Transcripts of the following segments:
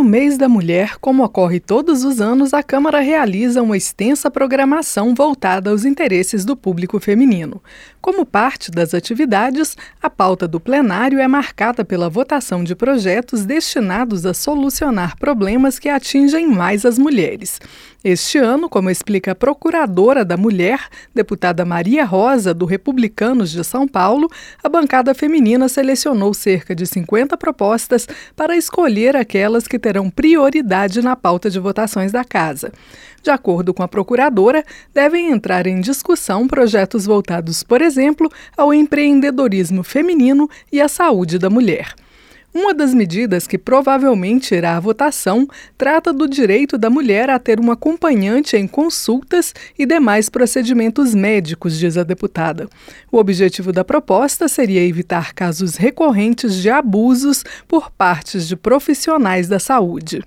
no mês da mulher, como ocorre todos os anos, a Câmara realiza uma extensa programação voltada aos interesses do público feminino. Como parte das atividades, a pauta do plenário é marcada pela votação de projetos destinados a solucionar problemas que atingem mais as mulheres. Este ano, como explica a procuradora da mulher, deputada Maria Rosa, do Republicanos de São Paulo, a bancada feminina selecionou cerca de 50 propostas para escolher aquelas que terão prioridade na pauta de votações da Casa. De acordo com a procuradora, devem entrar em discussão projetos voltados, por exemplo, ao empreendedorismo feminino e à saúde da mulher. Uma das medidas que provavelmente irá à votação trata do direito da mulher a ter um acompanhante em consultas e demais procedimentos médicos, diz a deputada. O objetivo da proposta seria evitar casos recorrentes de abusos por partes de profissionais da saúde.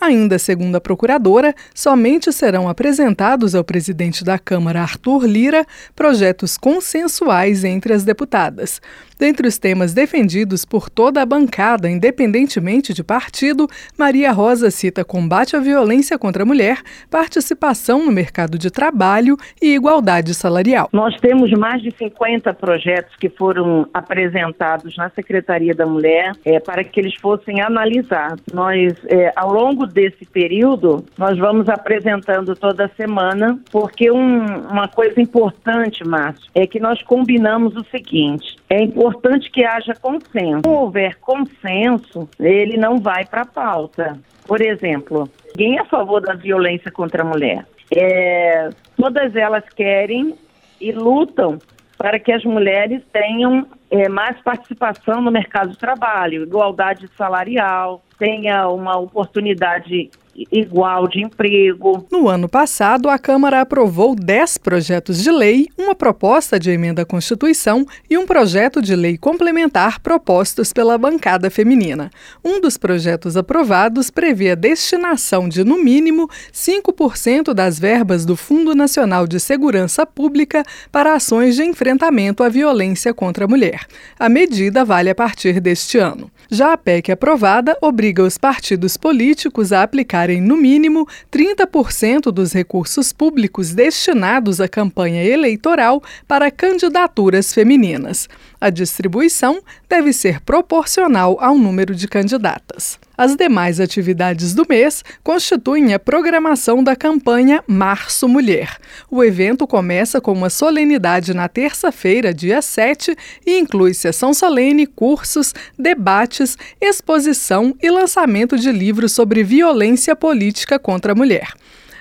Ainda segundo a procuradora, somente serão apresentados ao presidente da Câmara, Arthur Lira, projetos consensuais entre as deputadas. Dentre os temas defendidos por toda a bancada, independentemente de partido, Maria Rosa cita combate à violência contra a mulher, participação no mercado de trabalho e igualdade salarial. Nós temos mais de 50 projetos que foram apresentados na Secretaria da Mulher é, para que eles fossem analisados. Nós, é, ao longo desse período, nós vamos apresentando toda semana, porque um, uma coisa importante, Márcio, é que nós combinamos o seguinte: é importante que haja consenso. Se houver consenso, ele não vai para a pauta. Por exemplo, ninguém é a favor da violência contra a mulher. É, todas elas querem e lutam para que as mulheres tenham é, mais participação no mercado de trabalho, igualdade salarial, tenha uma oportunidade igual de emprego. No ano passado, a Câmara aprovou 10 projetos de lei, uma proposta de emenda à Constituição e um projeto de lei complementar propostos pela bancada feminina. Um dos projetos aprovados prevê a destinação de, no mínimo, 5% das verbas do Fundo Nacional de Segurança Pública para ações de enfrentamento à violência contra a mulher. A medida vale a partir deste ano. Já a PEC aprovada obriga os partidos políticos a aplicarem, no mínimo, 30% dos recursos públicos destinados à campanha eleitoral para candidaturas femininas. A distribuição deve ser proporcional ao número de candidatas. As demais atividades do mês constituem a programação da campanha Março Mulher. O evento começa com uma solenidade na terça-feira, dia 7, e inclui sessão solene, cursos, debates, exposição e lançamento de livros sobre violência política contra a mulher.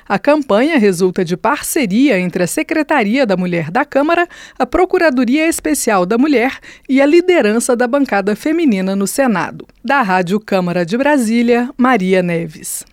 A campanha resulta de parceria entre a Secretaria da Mulher da Câmara, a Procuradoria Especial da Mulher e a liderança da bancada feminina no Senado. Da Rádio Câmara de Brasília, Maria Neves.